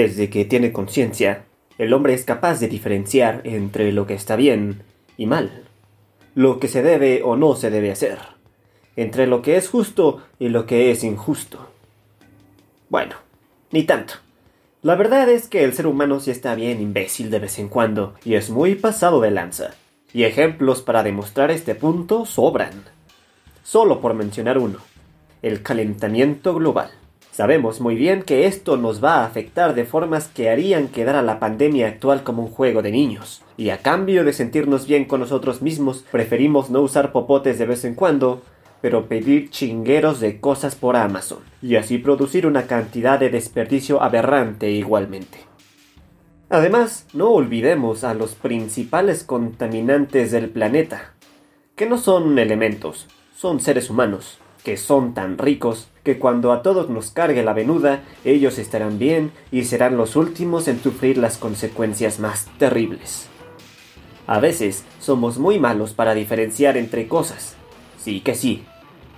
Desde que tiene conciencia, el hombre es capaz de diferenciar entre lo que está bien y mal, lo que se debe o no se debe hacer, entre lo que es justo y lo que es injusto. Bueno, ni tanto. La verdad es que el ser humano sí está bien imbécil de vez en cuando y es muy pasado de lanza. Y ejemplos para demostrar este punto sobran. Solo por mencionar uno, el calentamiento global. Sabemos muy bien que esto nos va a afectar de formas que harían quedar a la pandemia actual como un juego de niños. Y a cambio de sentirnos bien con nosotros mismos, preferimos no usar popotes de vez en cuando, pero pedir chingueros de cosas por Amazon. Y así producir una cantidad de desperdicio aberrante igualmente. Además, no olvidemos a los principales contaminantes del planeta, que no son elementos, son seres humanos que son tan ricos que cuando a todos nos cargue la venuda, ellos estarán bien y serán los últimos en sufrir las consecuencias más terribles. A veces somos muy malos para diferenciar entre cosas. Sí que sí.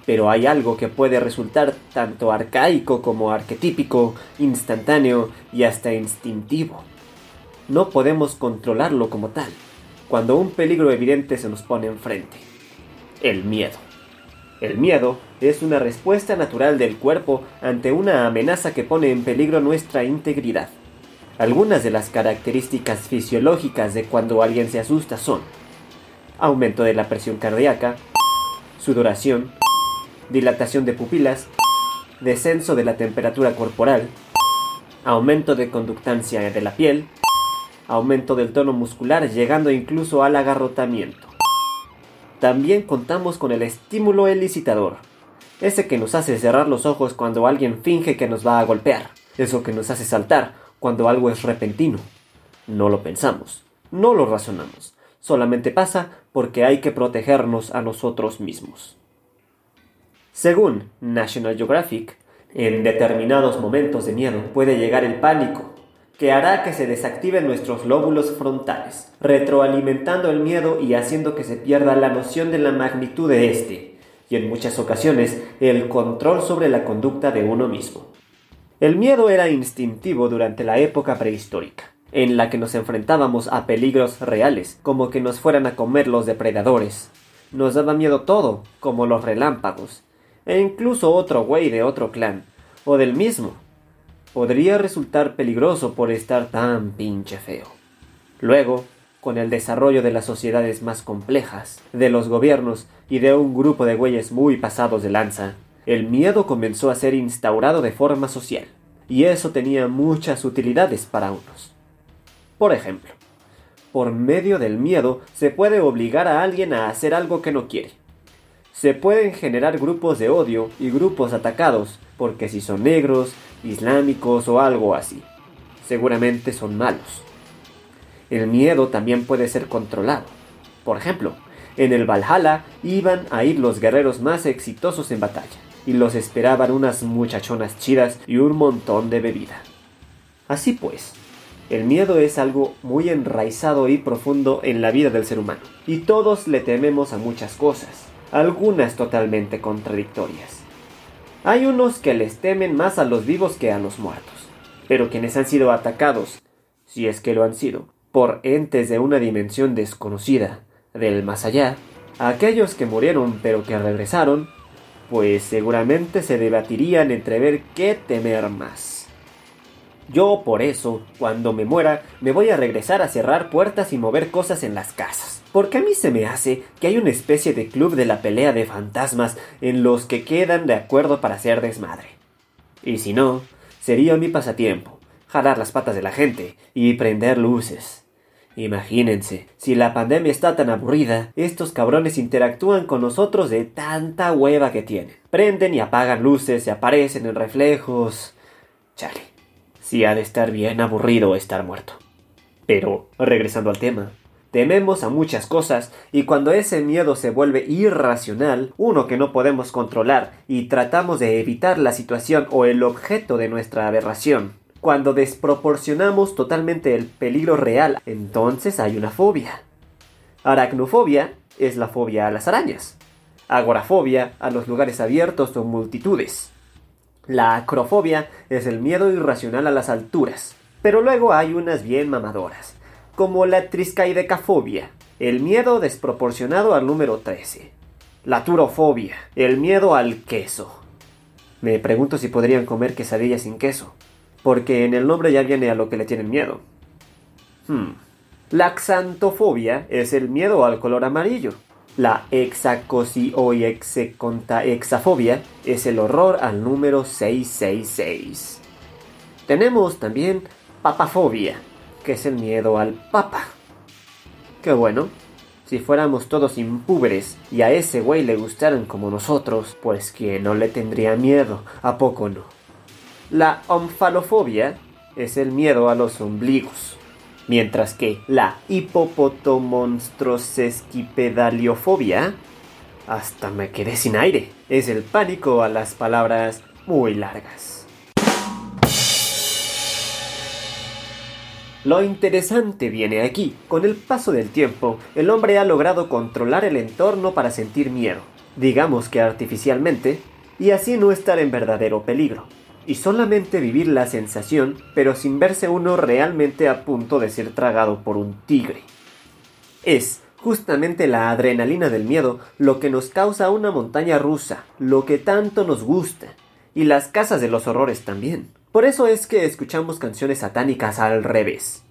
Pero hay algo que puede resultar tanto arcaico como arquetípico, instantáneo y hasta instintivo. No podemos controlarlo como tal, cuando un peligro evidente se nos pone enfrente. El miedo. El miedo es una respuesta natural del cuerpo ante una amenaza que pone en peligro nuestra integridad. Algunas de las características fisiológicas de cuando alguien se asusta son aumento de la presión cardíaca, sudoración, dilatación de pupilas, descenso de la temperatura corporal, aumento de conductancia de la piel, aumento del tono muscular llegando incluso al agarrotamiento. También contamos con el estímulo elicitador, ese que nos hace cerrar los ojos cuando alguien finge que nos va a golpear, eso que nos hace saltar cuando algo es repentino. No lo pensamos, no lo razonamos, solamente pasa porque hay que protegernos a nosotros mismos. Según National Geographic, en determinados momentos de miedo puede llegar el pánico, que hará que se desactiven nuestros lóbulos frontales, retroalimentando el miedo y haciendo que se pierda la noción de la magnitud de éste, y en muchas ocasiones el control sobre la conducta de uno mismo. El miedo era instintivo durante la época prehistórica, en la que nos enfrentábamos a peligros reales, como que nos fueran a comer los depredadores. Nos daba miedo todo, como los relámpagos, e incluso otro güey de otro clan, o del mismo, podría resultar peligroso por estar tan pinche feo. Luego, con el desarrollo de las sociedades más complejas, de los gobiernos y de un grupo de güeyes muy pasados de lanza, el miedo comenzó a ser instaurado de forma social, y eso tenía muchas utilidades para unos. Por ejemplo, por medio del miedo se puede obligar a alguien a hacer algo que no quiere. Se pueden generar grupos de odio y grupos atacados, porque si son negros, islámicos o algo así. Seguramente son malos. El miedo también puede ser controlado. Por ejemplo, en el Valhalla iban a ir los guerreros más exitosos en batalla, y los esperaban unas muchachonas chidas y un montón de bebida. Así pues, el miedo es algo muy enraizado y profundo en la vida del ser humano, y todos le tememos a muchas cosas, algunas totalmente contradictorias. Hay unos que les temen más a los vivos que a los muertos, pero quienes han sido atacados, si es que lo han sido, por entes de una dimensión desconocida, del más allá, aquellos que murieron pero que regresaron, pues seguramente se debatirían entre ver qué temer más. Yo por eso, cuando me muera, me voy a regresar a cerrar puertas y mover cosas en las casas porque a mí se me hace que hay una especie de club de la pelea de fantasmas en los que quedan de acuerdo para hacer desmadre. Y si no, sería mi pasatiempo, jalar las patas de la gente y prender luces. Imagínense, si la pandemia está tan aburrida, estos cabrones interactúan con nosotros de tanta hueva que tienen. Prenden y apagan luces, y aparecen en reflejos. Chale. Sí ha de estar bien aburrido estar muerto. Pero, regresando al tema, tememos a muchas cosas y cuando ese miedo se vuelve irracional, uno que no podemos controlar y tratamos de evitar la situación o el objeto de nuestra aberración, cuando desproporcionamos totalmente el peligro real, entonces hay una fobia. Aracnofobia es la fobia a las arañas. Agorafobia a los lugares abiertos o multitudes. La acrofobia es el miedo irracional a las alturas. Pero luego hay unas bien mamadoras, como la triscaidecafobia, el miedo desproporcionado al número 13. La turofobia, el miedo al queso. Me pregunto si podrían comer quesadillas sin queso, porque en el nombre ya viene a lo que le tienen miedo. Hmm. La xantofobia es el miedo al color amarillo. La hexacosi o hexafobia es el horror al número 666. Tenemos también papafobia, que es el miedo al papa. Qué bueno, si fuéramos todos impúberes y a ese güey le gustaran como nosotros, pues que no le tendría miedo, ¿a poco no? La omfalofobia es el miedo a los ombligos, mientras que la hipopotomonstrosesquipedaliofobia, hasta me quedé sin aire, es el pánico a las palabras muy largas. Lo interesante viene aquí. Con el paso del tiempo, el hombre ha logrado controlar el entorno para sentir miedo, digamos que artificialmente, y así no estar en verdadero peligro, y solamente vivir la sensación, pero sin verse uno realmente a punto de ser tragado por un tigre. Es justamente la adrenalina del miedo lo que nos causa una montaña rusa, lo que tanto nos gusta, y las casas de los horrores también. Por eso es que escuchamos canciones satánicas al revés.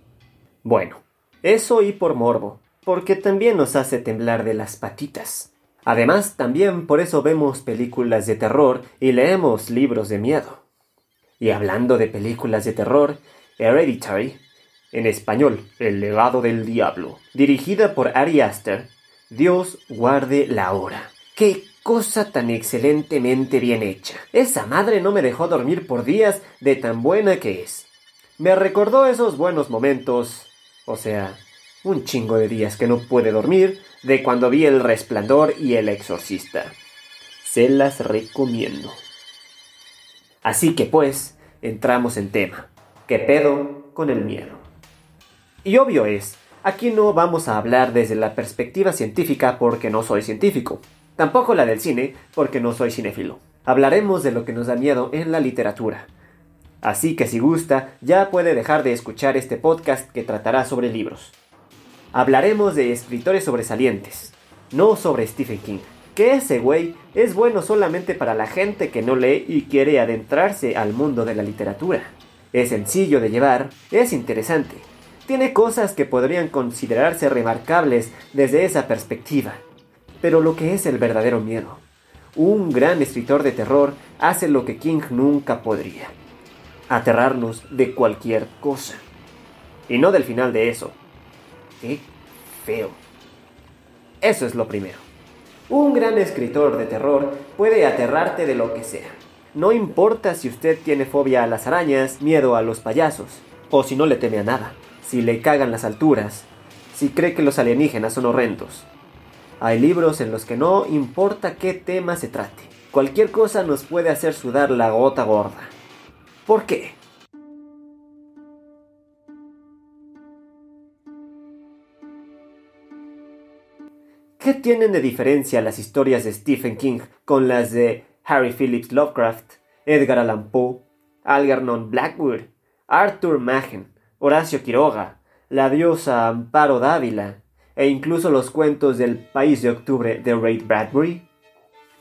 Bueno, eso y por morbo, porque también nos hace temblar de las patitas. Además, también por eso vemos películas de terror y leemos libros de miedo. Y hablando de películas de terror, Hereditary, en español, El legado del diablo, dirigida por Ari Aster, Dios guarde la hora. ¡Qué cosa tan excelentemente bien hecha. Esa madre no me dejó dormir por días de tan buena que es. Me recordó esos buenos momentos, o sea, un chingo de días que no pude dormir, de cuando vi El Resplandor y El Exorcista. Se las recomiendo. Así que pues, entramos en tema. ¿Qué pedo con el miedo? Y obvio es, aquí no vamos a hablar desde la perspectiva científica porque no soy científico. Tampoco la del cine, porque no soy cinéfilo. Hablaremos de lo que nos da miedo en la literatura. Así que si gusta, ya puede dejar de escuchar este podcast que tratará sobre libros. Hablaremos de escritores sobresalientes, no sobre Stephen King, que ese güey es bueno solamente para la gente que no lee y quiere adentrarse al mundo de la literatura. Es sencillo de llevar, es interesante, tiene cosas que podrían considerarse remarcables desde esa perspectiva pero lo que es el verdadero miedo. Un gran escritor de terror hace lo que King nunca podría. Aterrarnos de cualquier cosa. Y no del final de eso. Qué feo. Eso es lo primero. Un gran escritor de terror puede aterrarte de lo que sea. No importa si usted tiene fobia a las arañas, miedo a los payasos, o si no le teme a nada, si le cagan las alturas, si cree que los alienígenas son horrendos, hay libros en los que no importa qué tema se trate. Cualquier cosa nos puede hacer sudar la gota gorda. ¿Por qué? ¿Qué tienen de diferencia las historias de Stephen King con las de Harry Phillips Lovecraft, Edgar Allan Poe, Algernon Blackwood, Arthur Machen, Horacio Quiroga, la diosa Amparo Dávila, e incluso los cuentos del País de Octubre de Ray Bradbury?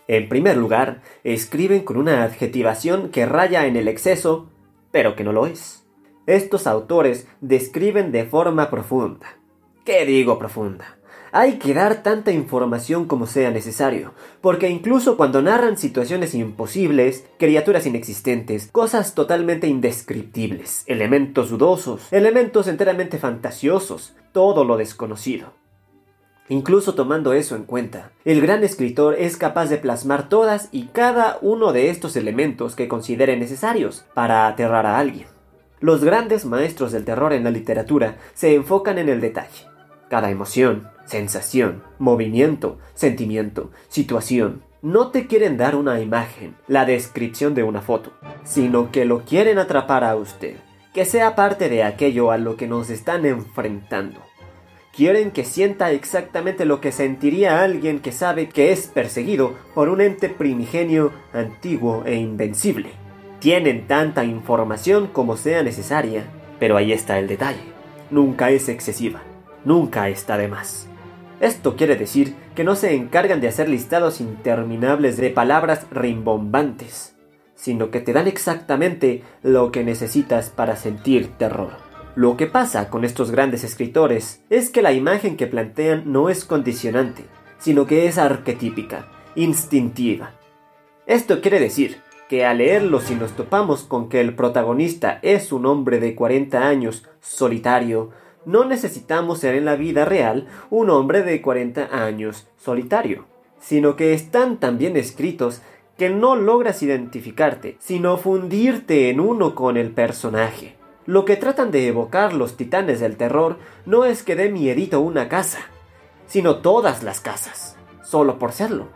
En primer lugar, escriben con una adjetivación que raya en el exceso, pero que no lo es. Estos autores describen de forma profunda. ¿Qué digo profunda? Hay que dar tanta información como sea necesario, porque incluso cuando narran situaciones imposibles, criaturas inexistentes, cosas totalmente indescriptibles, elementos dudosos, elementos enteramente fantasiosos, todo lo desconocido. Incluso tomando eso en cuenta, el gran escritor es capaz de plasmar todas y cada uno de estos elementos que considere necesarios para aterrar a alguien. Los grandes maestros del terror en la literatura se enfocan en el detalle. Cada emoción, sensación, movimiento, sentimiento, situación, no te quieren dar una imagen, la descripción de una foto, sino que lo quieren atrapar a usted, que sea parte de aquello a lo que nos están enfrentando. Quieren que sienta exactamente lo que sentiría alguien que sabe que es perseguido por un ente primigenio, antiguo e invencible. Tienen tanta información como sea necesaria, pero ahí está el detalle. Nunca es excesiva, nunca está de más. Esto quiere decir que no se encargan de hacer listados interminables de palabras rimbombantes, sino que te dan exactamente lo que necesitas para sentir terror. Lo que pasa con estos grandes escritores es que la imagen que plantean no es condicionante, sino que es arquetípica, instintiva. Esto quiere decir que al leerlo si nos topamos con que el protagonista es un hombre de 40 años, solitario, no necesitamos ser en la vida real un hombre de 40 años solitario, sino que están tan bien escritos que no logras identificarte, sino fundirte en uno con el personaje. Lo que tratan de evocar los titanes del terror no es que dé miedito una casa, sino todas las casas, solo por serlo.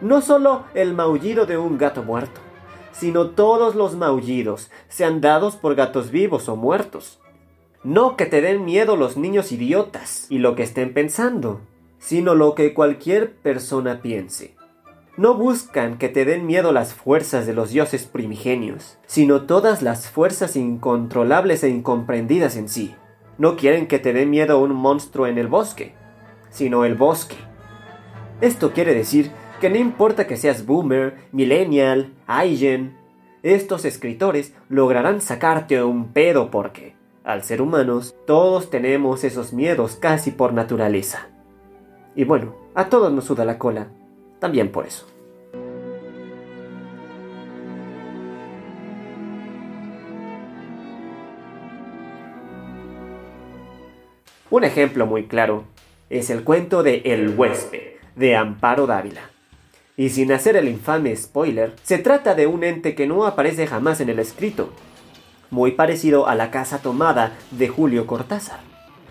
No solo el maullido de un gato muerto, sino todos los maullidos, sean dados por gatos vivos o muertos. No que te den miedo los niños idiotas y lo que estén pensando, sino lo que cualquier persona piense. No buscan que te den miedo las fuerzas de los dioses primigenios, sino todas las fuerzas incontrolables e incomprendidas en sí. No quieren que te den miedo un monstruo en el bosque, sino el bosque. Esto quiere decir que no importa que seas boomer, millennial, Aigen, estos escritores lograrán sacarte un pedo porque al ser humanos, todos tenemos esos miedos casi por naturaleza. Y bueno, a todos nos suda la cola, también por eso. Un ejemplo muy claro es el cuento de El huésped, de Amparo Dávila. Y sin hacer el infame spoiler, se trata de un ente que no aparece jamás en el escrito, muy parecido a la casa tomada de Julio Cortázar.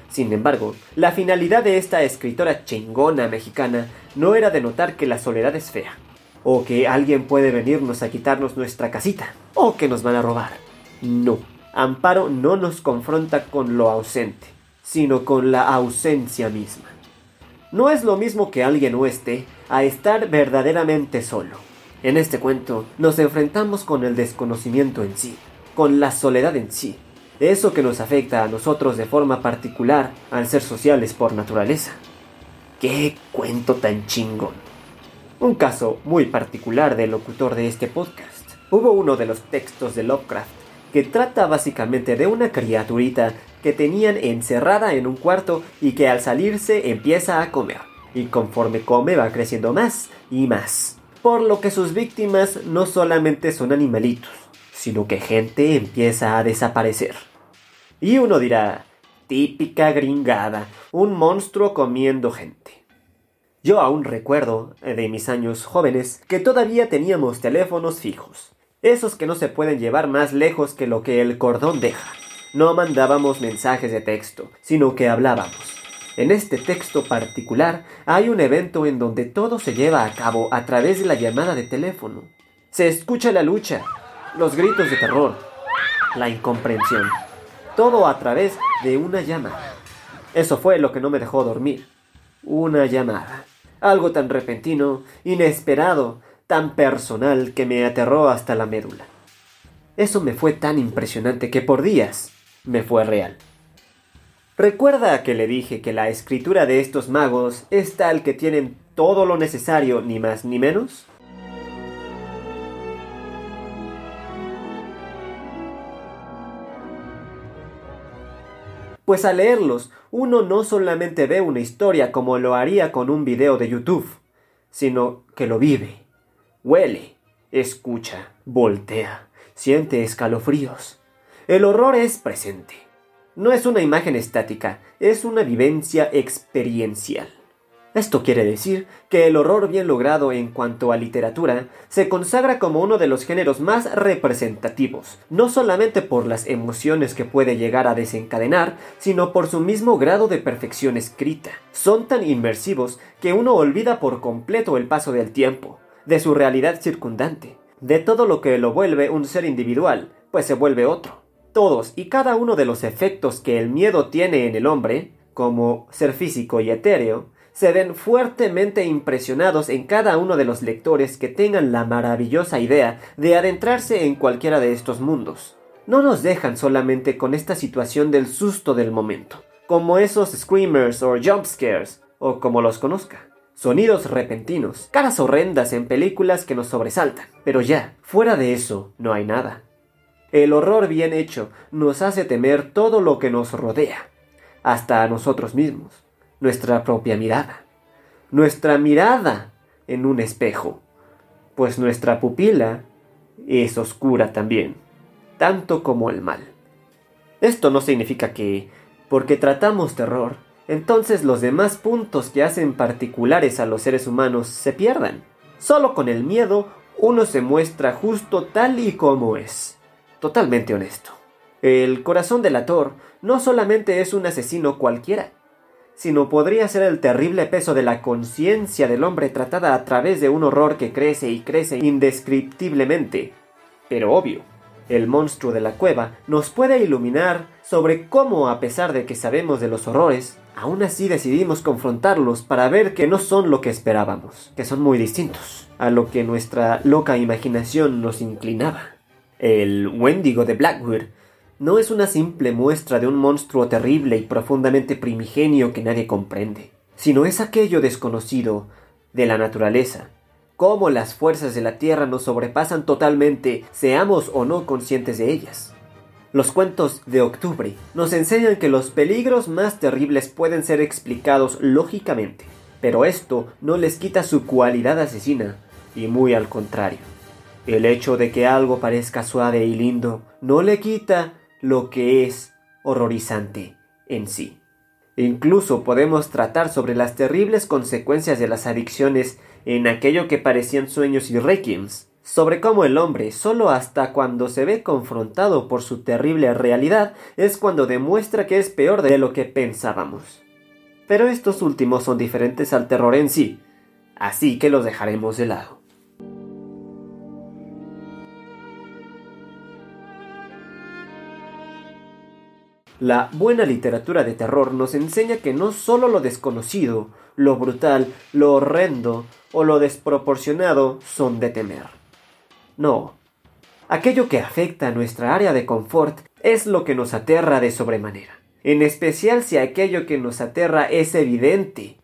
Sin embargo, la finalidad de esta escritora chingona mexicana no era denotar que la soledad es fea, o que alguien puede venirnos a quitarnos nuestra casita, o que nos van a robar. No, Amparo no nos confronta con lo ausente, sino con la ausencia misma. No es lo mismo que alguien no esté a estar verdaderamente solo. En este cuento nos enfrentamos con el desconocimiento en sí, con la soledad en sí, eso que nos afecta a nosotros de forma particular al ser sociales por naturaleza. ¡Qué cuento tan chingón! Un caso muy particular del locutor de este podcast. Hubo uno de los textos de Lovecraft que trata básicamente de una criaturita que tenían encerrada en un cuarto y que al salirse empieza a comer. Y conforme come va creciendo más y más. Por lo que sus víctimas no solamente son animalitos, sino que gente empieza a desaparecer. Y uno dirá, típica gringada, un monstruo comiendo gente. Yo aún recuerdo, eh, de mis años jóvenes, que todavía teníamos teléfonos fijos, esos que no se pueden llevar más lejos que lo que el cordón deja. No mandábamos mensajes de texto, sino que hablábamos. En este texto particular hay un evento en donde todo se lleva a cabo a través de la llamada de teléfono. Se escucha la lucha, los gritos de terror, la incomprensión, todo a través de una llamada. Eso fue lo que no me dejó dormir. Una llamada. Algo tan repentino, inesperado, tan personal que me aterró hasta la médula. Eso me fue tan impresionante que por días me fue real. ¿Recuerda que le dije que la escritura de estos magos es tal que tienen todo lo necesario, ni más ni menos? Pues al leerlos, uno no solamente ve una historia como lo haría con un video de YouTube, sino que lo vive, huele, escucha, voltea, siente escalofríos. El horror es presente. No es una imagen estática, es una vivencia experiencial. Esto quiere decir que el horror bien logrado en cuanto a literatura se consagra como uno de los géneros más representativos, no solamente por las emociones que puede llegar a desencadenar, sino por su mismo grado de perfección escrita. Son tan inmersivos que uno olvida por completo el paso del tiempo, de su realidad circundante, de todo lo que lo vuelve un ser individual, pues se vuelve otro. Todos y cada uno de los efectos que el miedo tiene en el hombre, como ser físico y etéreo, se ven fuertemente impresionados en cada uno de los lectores que tengan la maravillosa idea de adentrarse en cualquiera de estos mundos. No nos dejan solamente con esta situación del susto del momento, como esos screamers o jumpscares, o como los conozca. Sonidos repentinos, caras horrendas en películas que nos sobresaltan. Pero ya, fuera de eso, no hay nada. El horror bien hecho nos hace temer todo lo que nos rodea, hasta a nosotros mismos nuestra propia mirada. Nuestra mirada en un espejo, pues nuestra pupila es oscura también, tanto como el mal. Esto no significa que, porque tratamos terror, entonces los demás puntos que hacen particulares a los seres humanos se pierdan. Solo con el miedo uno se muestra justo tal y como es, totalmente honesto. El corazón del ator no solamente es un asesino cualquiera, sino podría ser el terrible peso de la conciencia del hombre tratada a través de un horror que crece y crece indescriptiblemente. Pero obvio, el monstruo de la cueva nos puede iluminar sobre cómo, a pesar de que sabemos de los horrores, aún así decidimos confrontarlos para ver que no son lo que esperábamos, que son muy distintos a lo que nuestra loca imaginación nos inclinaba. El Wendigo de Blackwood no es una simple muestra de un monstruo terrible y profundamente primigenio que nadie comprende, sino es aquello desconocido de la naturaleza, cómo las fuerzas de la Tierra nos sobrepasan totalmente, seamos o no conscientes de ellas. Los cuentos de octubre nos enseñan que los peligros más terribles pueden ser explicados lógicamente, pero esto no les quita su cualidad asesina, y muy al contrario. El hecho de que algo parezca suave y lindo no le quita lo que es horrorizante en sí. Incluso podemos tratar sobre las terribles consecuencias de las adicciones en aquello que parecían sueños y requiems, sobre cómo el hombre, solo hasta cuando se ve confrontado por su terrible realidad, es cuando demuestra que es peor de lo que pensábamos. Pero estos últimos son diferentes al terror en sí, así que los dejaremos de lado. La buena literatura de terror nos enseña que no solo lo desconocido, lo brutal, lo horrendo o lo desproporcionado son de temer. No. Aquello que afecta a nuestra área de confort es lo que nos aterra de sobremanera, en especial si aquello que nos aterra es evidente.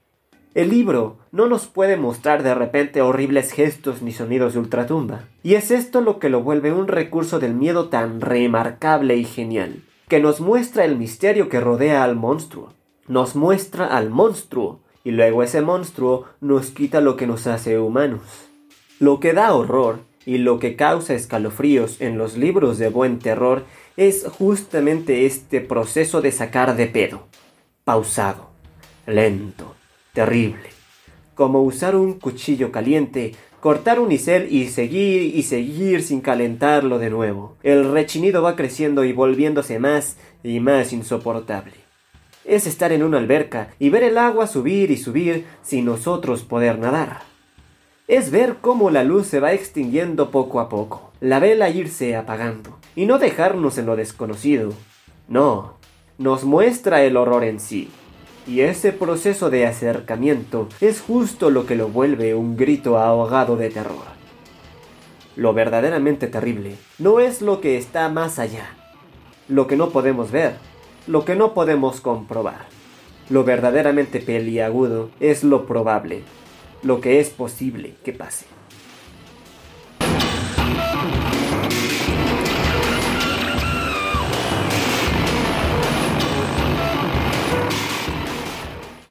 El libro no nos puede mostrar de repente horribles gestos ni sonidos de ultratumba, y es esto lo que lo vuelve un recurso del miedo tan remarcable y genial que nos muestra el misterio que rodea al monstruo. Nos muestra al monstruo y luego ese monstruo nos quita lo que nos hace humanos. Lo que da horror y lo que causa escalofríos en los libros de buen terror es justamente este proceso de sacar de pedo. Pausado, lento, terrible. Como usar un cuchillo caliente cortar un unicel y seguir y seguir sin calentarlo de nuevo. El rechinido va creciendo y volviéndose más y más insoportable. Es estar en una alberca y ver el agua subir y subir sin nosotros poder nadar. Es ver cómo la luz se va extinguiendo poco a poco, la vela irse apagando, y no dejarnos en lo desconocido. No, nos muestra el horror en sí, y ese proceso de acercamiento es justo lo que lo vuelve un grito ahogado de terror. Lo verdaderamente terrible no es lo que está más allá, lo que no podemos ver, lo que no podemos comprobar. Lo verdaderamente peliagudo es lo probable, lo que es posible que pase.